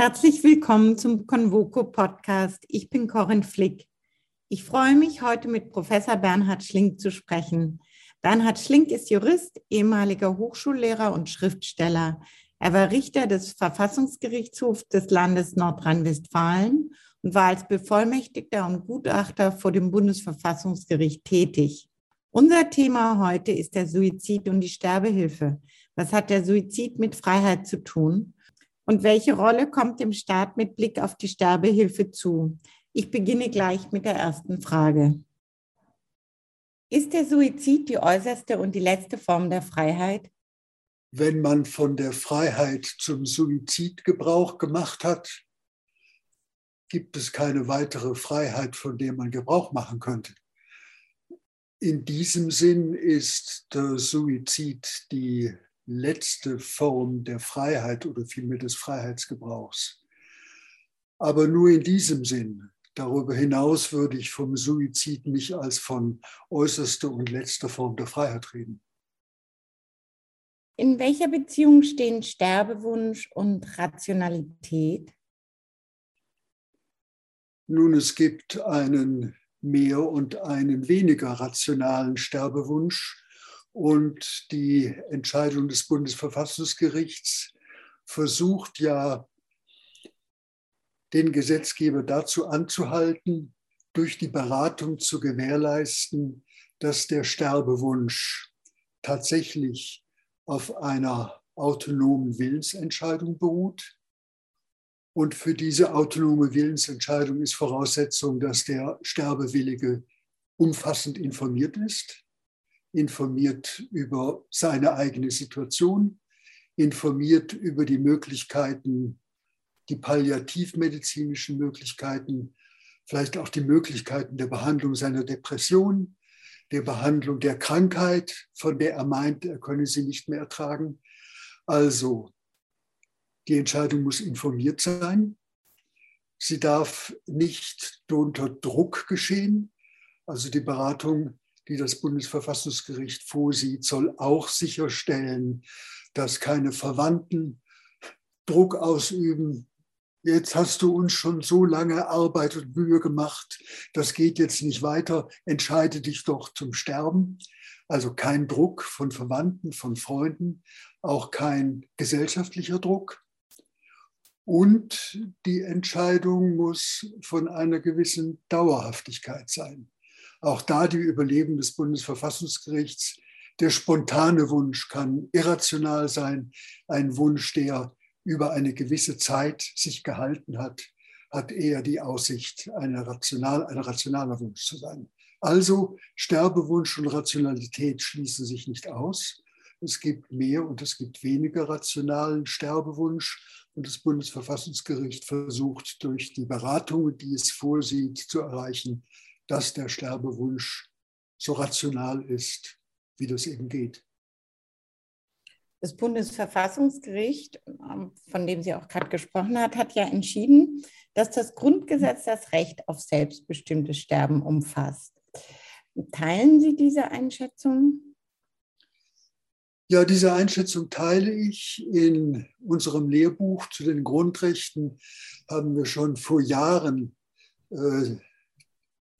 Herzlich willkommen zum Convoco Podcast. Ich bin Corinne Flick. Ich freue mich, heute mit Professor Bernhard Schlink zu sprechen. Bernhard Schlink ist Jurist, ehemaliger Hochschullehrer und Schriftsteller. Er war Richter des Verfassungsgerichtshofs des Landes Nordrhein-Westfalen und war als Bevollmächtigter und Gutachter vor dem Bundesverfassungsgericht tätig. Unser Thema heute ist der Suizid und die Sterbehilfe. Was hat der Suizid mit Freiheit zu tun? Und welche Rolle kommt dem Staat mit Blick auf die Sterbehilfe zu? Ich beginne gleich mit der ersten Frage. Ist der Suizid die äußerste und die letzte Form der Freiheit? Wenn man von der Freiheit zum Suizid Gebrauch gemacht hat, gibt es keine weitere Freiheit, von der man Gebrauch machen könnte. In diesem Sinn ist der Suizid die letzte Form der Freiheit oder vielmehr des Freiheitsgebrauchs. Aber nur in diesem Sinn. Darüber hinaus würde ich vom Suizid nicht als von äußerster und letzter Form der Freiheit reden. In welcher Beziehung stehen Sterbewunsch und Rationalität? Nun, es gibt einen mehr und einen weniger rationalen Sterbewunsch. Und die Entscheidung des Bundesverfassungsgerichts versucht ja, den Gesetzgeber dazu anzuhalten, durch die Beratung zu gewährleisten, dass der Sterbewunsch tatsächlich auf einer autonomen Willensentscheidung beruht. Und für diese autonome Willensentscheidung ist Voraussetzung, dass der Sterbewillige umfassend informiert ist informiert über seine eigene Situation, informiert über die Möglichkeiten, die palliativmedizinischen Möglichkeiten, vielleicht auch die Möglichkeiten der Behandlung seiner Depression, der Behandlung der Krankheit, von der er meint, er könne sie nicht mehr ertragen. Also, die Entscheidung muss informiert sein. Sie darf nicht unter Druck geschehen. Also die Beratung die das Bundesverfassungsgericht vorsieht, soll auch sicherstellen, dass keine Verwandten Druck ausüben. Jetzt hast du uns schon so lange Arbeit und Mühe gemacht, das geht jetzt nicht weiter, entscheide dich doch zum Sterben. Also kein Druck von Verwandten, von Freunden, auch kein gesellschaftlicher Druck. Und die Entscheidung muss von einer gewissen Dauerhaftigkeit sein. Auch da die Überleben des Bundesverfassungsgerichts. Der spontane Wunsch kann irrational sein. Ein Wunsch, der über eine gewisse Zeit sich gehalten hat, hat eher die Aussicht, eine rational, ein rationaler Wunsch zu sein. Also Sterbewunsch und Rationalität schließen sich nicht aus. Es gibt mehr und es gibt weniger rationalen Sterbewunsch. Und das Bundesverfassungsgericht versucht durch die Beratungen, die es vorsieht, zu erreichen, dass der Sterbewunsch so rational ist, wie das eben geht. Das Bundesverfassungsgericht, ähm, von dem sie auch gerade gesprochen hat, hat ja entschieden, dass das Grundgesetz das Recht auf selbstbestimmtes Sterben umfasst. Teilen Sie diese Einschätzung? Ja, diese Einschätzung teile ich. In unserem Lehrbuch zu den Grundrechten haben wir schon vor Jahren äh,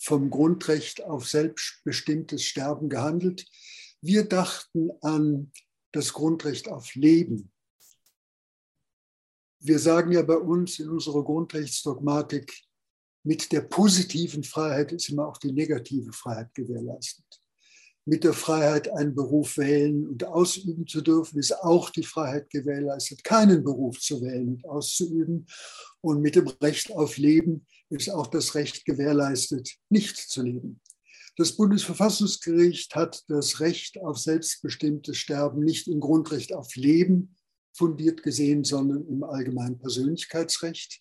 vom Grundrecht auf selbstbestimmtes Sterben gehandelt. Wir dachten an das Grundrecht auf Leben. Wir sagen ja bei uns in unserer Grundrechtsdogmatik, mit der positiven Freiheit ist immer auch die negative Freiheit gewährleistet. Mit der Freiheit, einen Beruf wählen und ausüben zu dürfen, ist auch die Freiheit gewährleistet, keinen Beruf zu wählen und auszuüben. Und mit dem Recht auf Leben ist auch das Recht gewährleistet, nicht zu leben. Das Bundesverfassungsgericht hat das Recht auf selbstbestimmtes Sterben nicht im Grundrecht auf Leben fundiert gesehen, sondern im allgemeinen Persönlichkeitsrecht.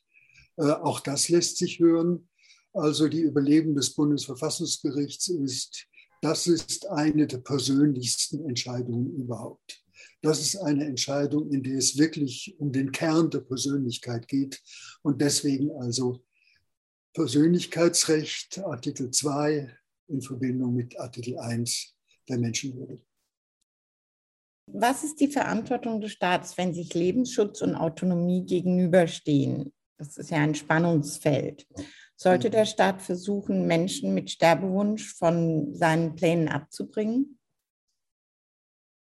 Äh, auch das lässt sich hören. Also die Überleben des Bundesverfassungsgerichts ist, das ist eine der persönlichsten Entscheidungen überhaupt. Das ist eine Entscheidung, in der es wirklich um den Kern der Persönlichkeit geht und deswegen also Persönlichkeitsrecht, Artikel 2 in Verbindung mit Artikel 1 der Menschenwürde. Was ist die Verantwortung des Staates, wenn sich Lebensschutz und Autonomie gegenüberstehen? Das ist ja ein Spannungsfeld. Sollte der Staat versuchen, Menschen mit Sterbewunsch von seinen Plänen abzubringen?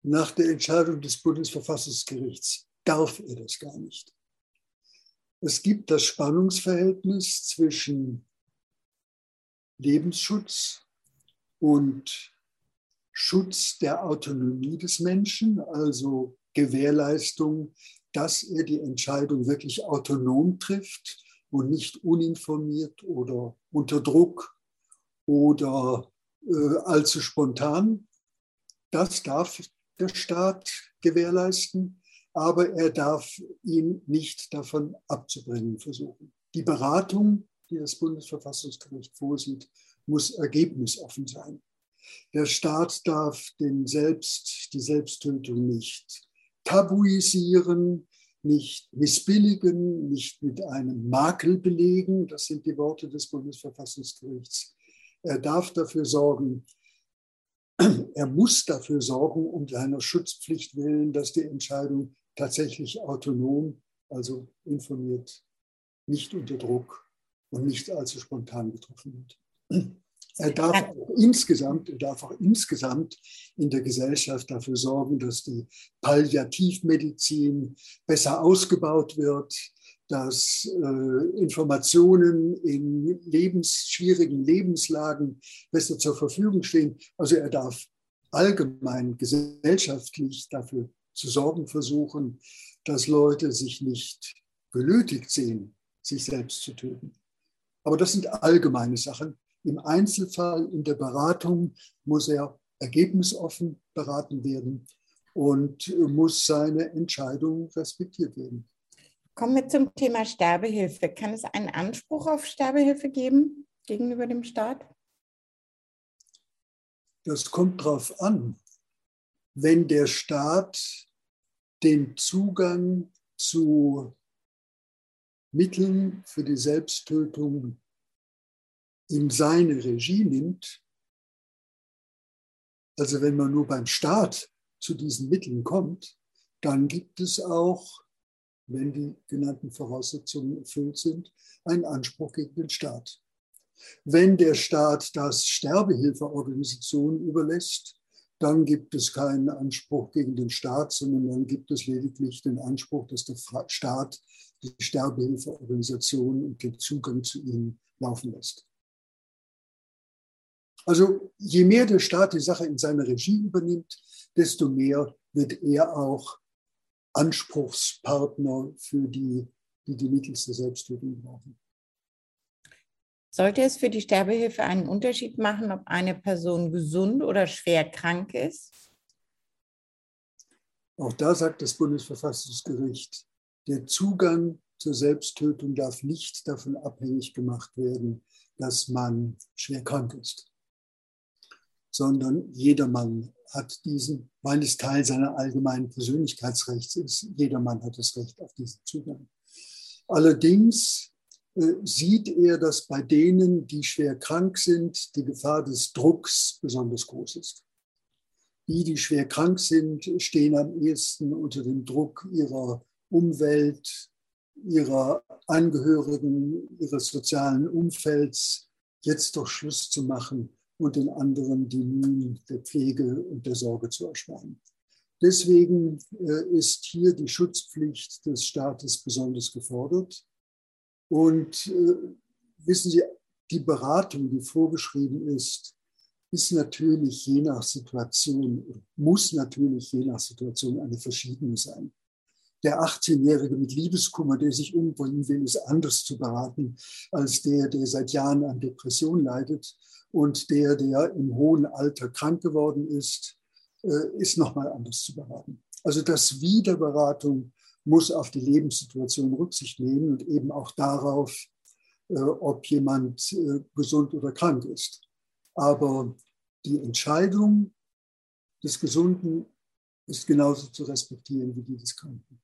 Nach der Entscheidung des Bundesverfassungsgerichts darf er das gar nicht. Es gibt das Spannungsverhältnis zwischen Lebensschutz und Schutz der Autonomie des Menschen, also Gewährleistung, dass er die Entscheidung wirklich autonom trifft und nicht uninformiert oder unter Druck oder äh, allzu spontan. Das darf der Staat gewährleisten, aber er darf ihn nicht davon abzubringen versuchen. Die Beratung, die das Bundesverfassungsgericht vorsieht, muss ergebnisoffen sein. Der Staat darf den Selbst, die Selbsttötung nicht tabuisieren, nicht missbilligen, nicht mit einem Makel belegen. Das sind die Worte des Bundesverfassungsgerichts. Er darf dafür sorgen, er muss dafür sorgen, um seiner Schutzpflicht willen, dass die Entscheidung tatsächlich autonom, also informiert, nicht unter Druck und nicht allzu spontan getroffen wird. Er darf auch insgesamt, er darf auch insgesamt in der Gesellschaft dafür sorgen, dass die Palliativmedizin besser ausgebaut wird, dass äh, Informationen in lebens, schwierigen Lebenslagen besser zur Verfügung stehen. Also er darf allgemein gesellschaftlich dafür zu sorgen versuchen, dass Leute sich nicht genötigt sehen, sich selbst zu töten. Aber das sind allgemeine Sachen. Im Einzelfall in der Beratung muss er ergebnisoffen beraten werden und muss seine Entscheidung respektiert werden. Kommen wir zum Thema Sterbehilfe. Kann es einen Anspruch auf Sterbehilfe geben gegenüber dem Staat? Das kommt darauf an. Wenn der Staat den Zugang zu Mitteln für die Selbsttötung in seine Regie nimmt, also wenn man nur beim Staat zu diesen Mitteln kommt, dann gibt es auch, wenn die genannten Voraussetzungen erfüllt sind, einen Anspruch gegen den Staat. Wenn der Staat das Sterbehilfeorganisationen überlässt, dann gibt es keinen Anspruch gegen den Staat, sondern dann gibt es lediglich den Anspruch, dass der Staat die Sterbehilfeorganisationen und den Zugang zu ihnen laufen lässt. Also je mehr der Staat die Sache in seine Regie übernimmt, desto mehr wird er auch Anspruchspartner für die, die die Mittel zur Selbsttötung brauchen. Sollte es für die Sterbehilfe einen Unterschied machen, ob eine Person gesund oder schwer krank ist? Auch da sagt das Bundesverfassungsgericht, der Zugang zur Selbsttötung darf nicht davon abhängig gemacht werden, dass man schwer krank ist sondern jedermann hat diesen, weil es Teil seiner allgemeinen Persönlichkeitsrechts ist, jedermann hat das Recht auf diesen Zugang. Allerdings äh, sieht er, dass bei denen, die schwer krank sind, die Gefahr des Drucks besonders groß ist. Die, die schwer krank sind, stehen am ehesten unter dem Druck ihrer Umwelt, ihrer Angehörigen, ihres sozialen Umfelds, jetzt doch Schluss zu machen und den anderen die Mühen der Pflege und der Sorge zu ersparen. Deswegen äh, ist hier die Schutzpflicht des Staates besonders gefordert. Und äh, wissen Sie, die Beratung, die vorgeschrieben ist, ist natürlich je nach Situation, muss natürlich je nach Situation eine verschiedene sein. Der 18-Jährige mit Liebeskummer, der sich umbringen will, ist anders zu beraten als der, der seit Jahren an Depression leidet und der, der im hohen Alter krank geworden ist, äh, ist nochmal anders zu beraten. Also das Wiederberatung muss auf die Lebenssituation Rücksicht nehmen und eben auch darauf, äh, ob jemand äh, gesund oder krank ist. Aber die Entscheidung des Gesunden ist genauso zu respektieren wie die des Kranken.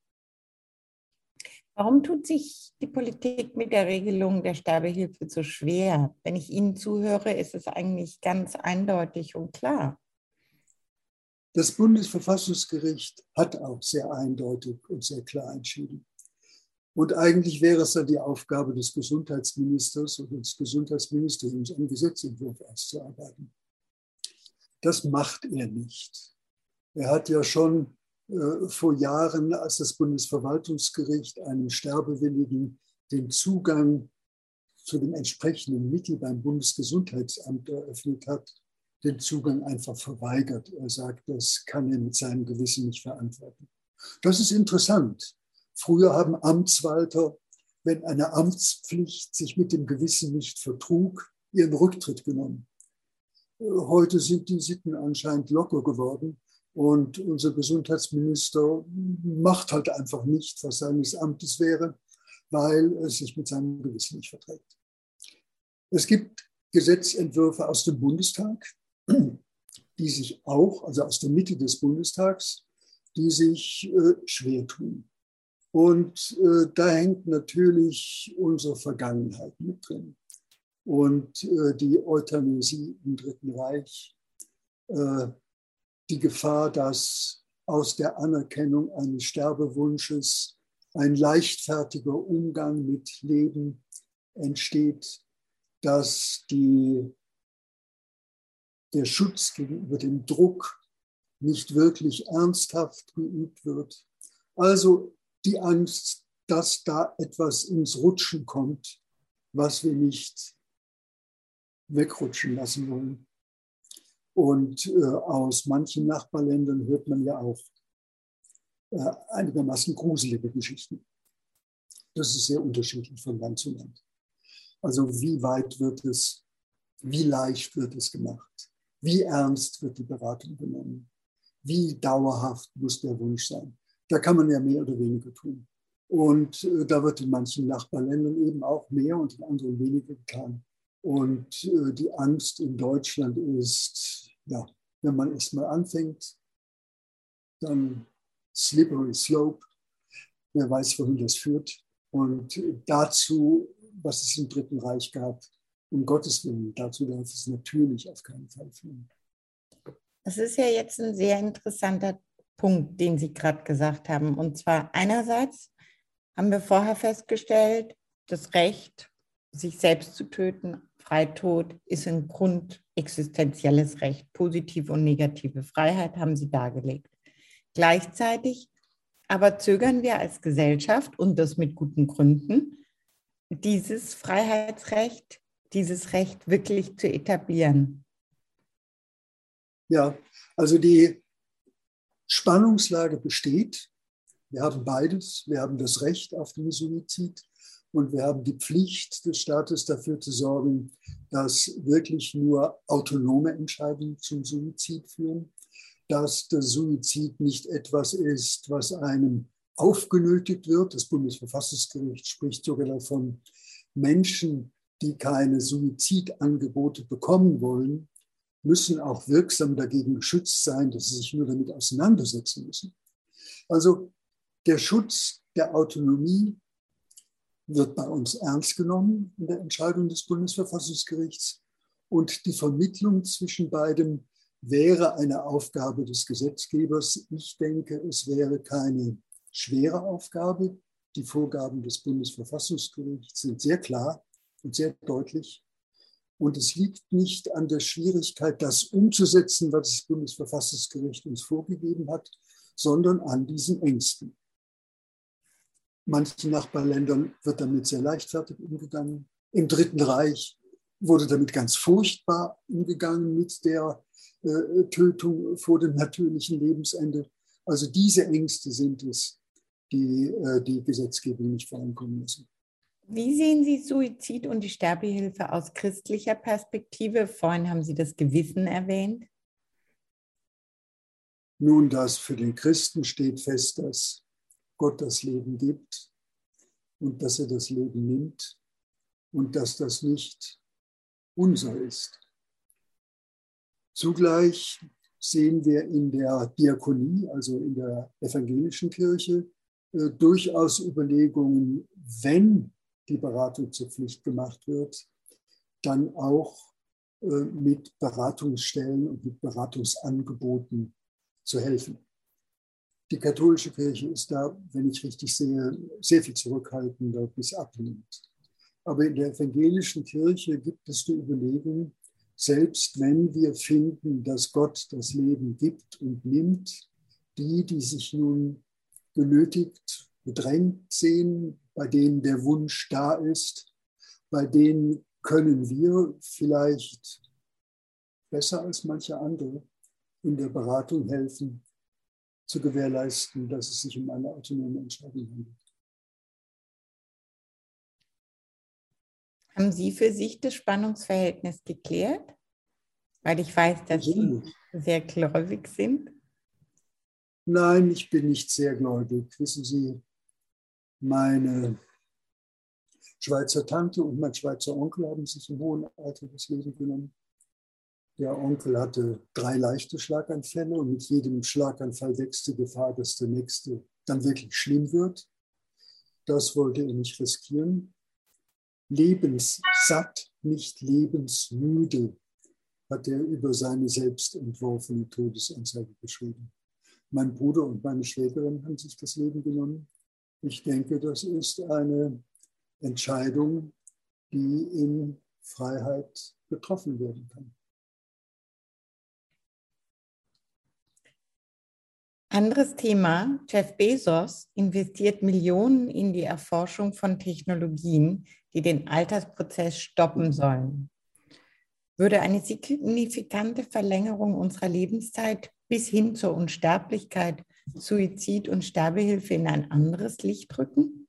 Warum tut sich die Politik mit der Regelung der Sterbehilfe so schwer? Wenn ich Ihnen zuhöre, ist es eigentlich ganz eindeutig und klar. Das Bundesverfassungsgericht hat auch sehr eindeutig und sehr klar entschieden. Und eigentlich wäre es dann die Aufgabe des Gesundheitsministers und des Gesundheitsministeriums, einen Gesetzentwurf auszuarbeiten. Das macht er nicht. Er hat ja schon vor Jahren, als das Bundesverwaltungsgericht einem Sterbewilligen den Zugang zu dem entsprechenden Mittel beim Bundesgesundheitsamt eröffnet hat, den Zugang einfach verweigert. Er sagt, das kann er mit seinem Gewissen nicht verantworten. Das ist interessant. Früher haben Amtswalter, wenn eine Amtspflicht sich mit dem Gewissen nicht vertrug, ihren Rücktritt genommen. Heute sind die Sitten anscheinend locker geworden und unser Gesundheitsminister macht halt einfach nicht, was seines Amtes wäre, weil es sich mit seinem Gewissen nicht verträgt. Es gibt Gesetzentwürfe aus dem Bundestag, die sich auch, also aus der Mitte des Bundestags, die sich äh, schwer tun. Und äh, da hängt natürlich unsere Vergangenheit mit drin. Und äh, die Euthanasie im Dritten Reich, äh, die Gefahr, dass aus der Anerkennung eines Sterbewunsches ein leichtfertiger Umgang mit Leben entsteht, dass die der Schutz gegenüber dem Druck nicht wirklich ernsthaft geübt wird. Also die Angst, dass da etwas ins Rutschen kommt, was wir nicht wegrutschen lassen wollen. Und äh, aus manchen Nachbarländern hört man ja auch äh, einigermaßen gruselige Geschichten. Das ist sehr unterschiedlich von Land zu Land. Also wie weit wird es, wie leicht wird es gemacht? Wie ernst wird die Beratung genommen? Wie dauerhaft muss der Wunsch sein? Da kann man ja mehr oder weniger tun. Und äh, da wird in manchen Nachbarländern eben auch mehr und in anderen weniger getan. Und äh, die Angst in Deutschland ist, ja, wenn man erstmal anfängt, dann slippery slope. Wer weiß, wohin das führt. Und dazu, was es im Dritten Reich gab, um Gottes Willen, dazu darf es natürlich auf keinen Fall führen. Das ist ja jetzt ein sehr interessanter Punkt, den Sie gerade gesagt haben. Und zwar einerseits haben wir vorher festgestellt, das Recht, sich selbst zu töten, Freitod, ist ein grundexistenzielles Recht. Positive und negative Freiheit haben Sie dargelegt. Gleichzeitig aber zögern wir als Gesellschaft, und das mit guten Gründen, dieses Freiheitsrecht dieses Recht wirklich zu etablieren? Ja, also die Spannungslage besteht. Wir haben beides. Wir haben das Recht auf den Suizid und wir haben die Pflicht des Staates dafür zu sorgen, dass wirklich nur autonome Entscheidungen zum Suizid führen, dass der Suizid nicht etwas ist, was einem aufgenötigt wird. Das Bundesverfassungsgericht spricht sogar davon, Menschen die keine Suizidangebote bekommen wollen, müssen auch wirksam dagegen geschützt sein, dass sie sich nur damit auseinandersetzen müssen. Also der Schutz der Autonomie wird bei uns ernst genommen in der Entscheidung des Bundesverfassungsgerichts und die Vermittlung zwischen beidem wäre eine Aufgabe des Gesetzgebers. Ich denke, es wäre keine schwere Aufgabe. Die Vorgaben des Bundesverfassungsgerichts sind sehr klar und sehr deutlich. Und es liegt nicht an der Schwierigkeit, das umzusetzen, was das Bundesverfassungsgericht uns vorgegeben hat, sondern an diesen Ängsten. Manchen Nachbarländern wird damit sehr leichtfertig umgegangen. Im Dritten Reich wurde damit ganz furchtbar umgegangen mit der äh, Tötung vor dem natürlichen Lebensende. Also diese Ängste sind es, die äh, die Gesetzgebung nicht vorankommen lassen. Wie sehen Sie Suizid und die Sterbehilfe aus christlicher Perspektive? Vorhin haben Sie das Gewissen erwähnt. Nun, das für den Christen steht fest, dass Gott das Leben gibt und dass er das Leben nimmt und dass das nicht unser ist. Zugleich sehen wir in der Diakonie, also in der evangelischen Kirche, äh, durchaus Überlegungen, wenn die Beratung zur Pflicht gemacht wird, dann auch äh, mit Beratungsstellen und mit Beratungsangeboten zu helfen. Die katholische Kirche ist da, wenn ich richtig sehe, sehr viel zurückhaltender bis ablehnend. Aber in der evangelischen Kirche gibt es die Überlegung, selbst wenn wir finden, dass Gott das Leben gibt und nimmt, die, die sich nun genötigt, bedrängt sehen, bei denen der Wunsch da ist, bei denen können wir vielleicht besser als manche andere in der Beratung helfen, zu gewährleisten, dass es sich um eine autonome Entscheidung handelt. Haben Sie für sich das Spannungsverhältnis geklärt? Weil ich weiß, dass Sie sehr gläubig sind. Nein, ich bin nicht sehr gläubig. Wissen Sie, meine Schweizer Tante und mein Schweizer Onkel haben sich im hohen Alter das Leben genommen. Der Onkel hatte drei leichte Schlaganfälle und mit jedem Schlaganfall wächst die Gefahr, dass der nächste dann wirklich schlimm wird. Das wollte er nicht riskieren lebenssatt, nicht lebensmüde, hat er über seine selbst entworfene Todesanzeige geschrieben. Mein Bruder und meine Schwägerin haben sich das Leben genommen. Ich denke, das ist eine Entscheidung, die in Freiheit getroffen werden kann. Anderes Thema. Jeff Bezos investiert Millionen in die Erforschung von Technologien, die den Altersprozess stoppen sollen. Würde eine signifikante Verlängerung unserer Lebenszeit bis hin zur Unsterblichkeit, Suizid und Sterbehilfe in ein anderes Licht rücken?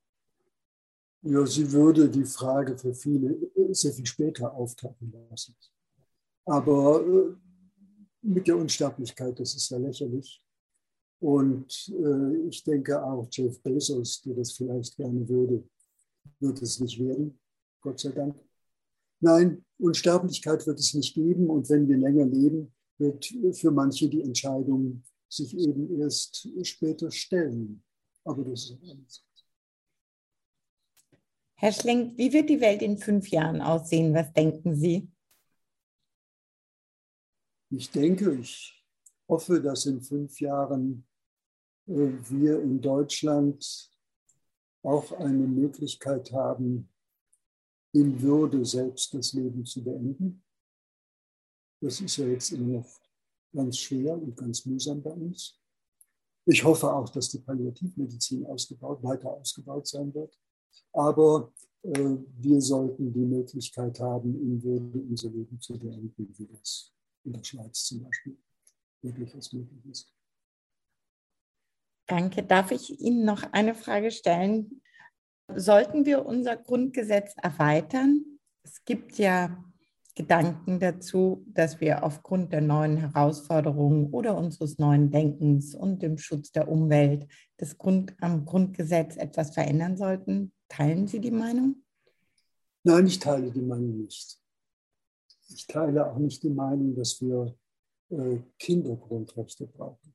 Ja, sie würde die Frage für viele sehr viel später auftauchen lassen. Aber äh, mit der Unsterblichkeit, das ist ja lächerlich. Und äh, ich denke auch Jeff Bezos, der das vielleicht gerne würde, wird es nicht werden, Gott sei Dank. Nein, Unsterblichkeit wird es nicht geben. Und wenn wir länger leben, wird für manche die Entscheidung sich eben erst später stellen. Aber das ist alles. Herr Schlenk, wie wird die Welt in fünf Jahren aussehen? Was denken Sie? Ich denke, ich hoffe, dass in fünf Jahren wir in Deutschland auch eine Möglichkeit haben, in Würde selbst das Leben zu beenden. Das ist ja jetzt immer noch ganz schwer und ganz mühsam bei uns. Ich hoffe auch, dass die Palliativmedizin ausgebaut, weiter ausgebaut sein wird. Aber äh, wir sollten die Möglichkeit haben, in Würde unser Leben zu beenden, wie das in der Schweiz zum Beispiel wirklich als möglich ist. Danke. Darf ich Ihnen noch eine Frage stellen? Sollten wir unser Grundgesetz erweitern? Es gibt ja Gedanken dazu, dass wir aufgrund der neuen Herausforderungen oder unseres neuen Denkens und dem Schutz der Umwelt das Grund, am Grundgesetz etwas verändern sollten. Teilen Sie die Meinung? Nein, ich teile die Meinung nicht. Ich teile auch nicht die Meinung, dass wir äh, Kindergrundrechte brauchen.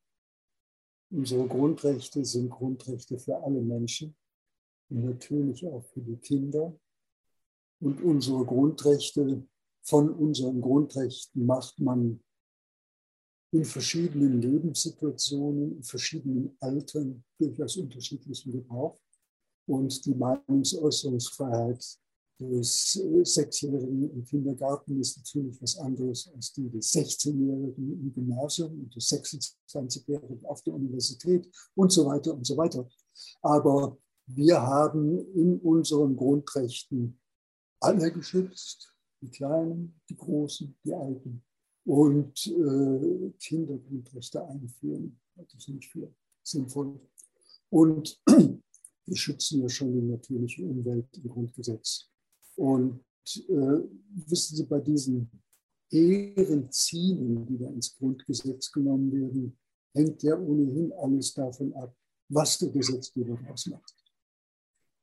Unsere Grundrechte sind Grundrechte für alle Menschen und natürlich auch für die Kinder. Und unsere Grundrechte, von unseren Grundrechten macht man in verschiedenen Lebenssituationen, in verschiedenen Altern durchaus unterschiedlichen Gebrauch. Und die Meinungsäußerungsfreiheit des Sechsjährigen im Kindergarten ist natürlich was anderes als die des 16-Jährigen im Gymnasium und des 26-Jährigen auf der Universität und so weiter und so weiter. Aber wir haben in unseren Grundrechten alle geschützt, die Kleinen, die Großen, die Alten. Und äh, Kindergrundrechte einführen, halte ich nicht für sinnvoll. Und wir schützen ja schon die natürliche Umwelt im Grundgesetz. Und äh, wissen Sie, bei diesen Ehrenzielen, die da ins Grundgesetz genommen werden, hängt ja ohnehin alles davon ab, was der Gesetzgeber daraus macht.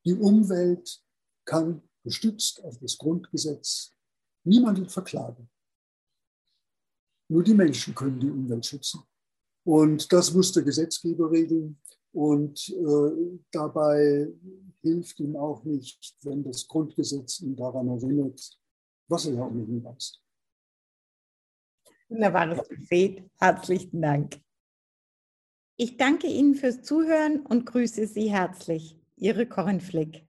Die Umwelt kann gestützt auf das Grundgesetz niemanden verklagen. Nur die Menschen können die Umwelt schützen. Und das muss der Gesetzgeber regeln. Und äh, dabei hilft ihm auch nicht, wenn das Grundgesetz ihn daran erinnert, was er ja ohnehin weiß. Wunderbares Gebet. Herzlichen Dank. Ich danke Ihnen fürs Zuhören und grüße Sie herzlich. Ihre Corinne Flick.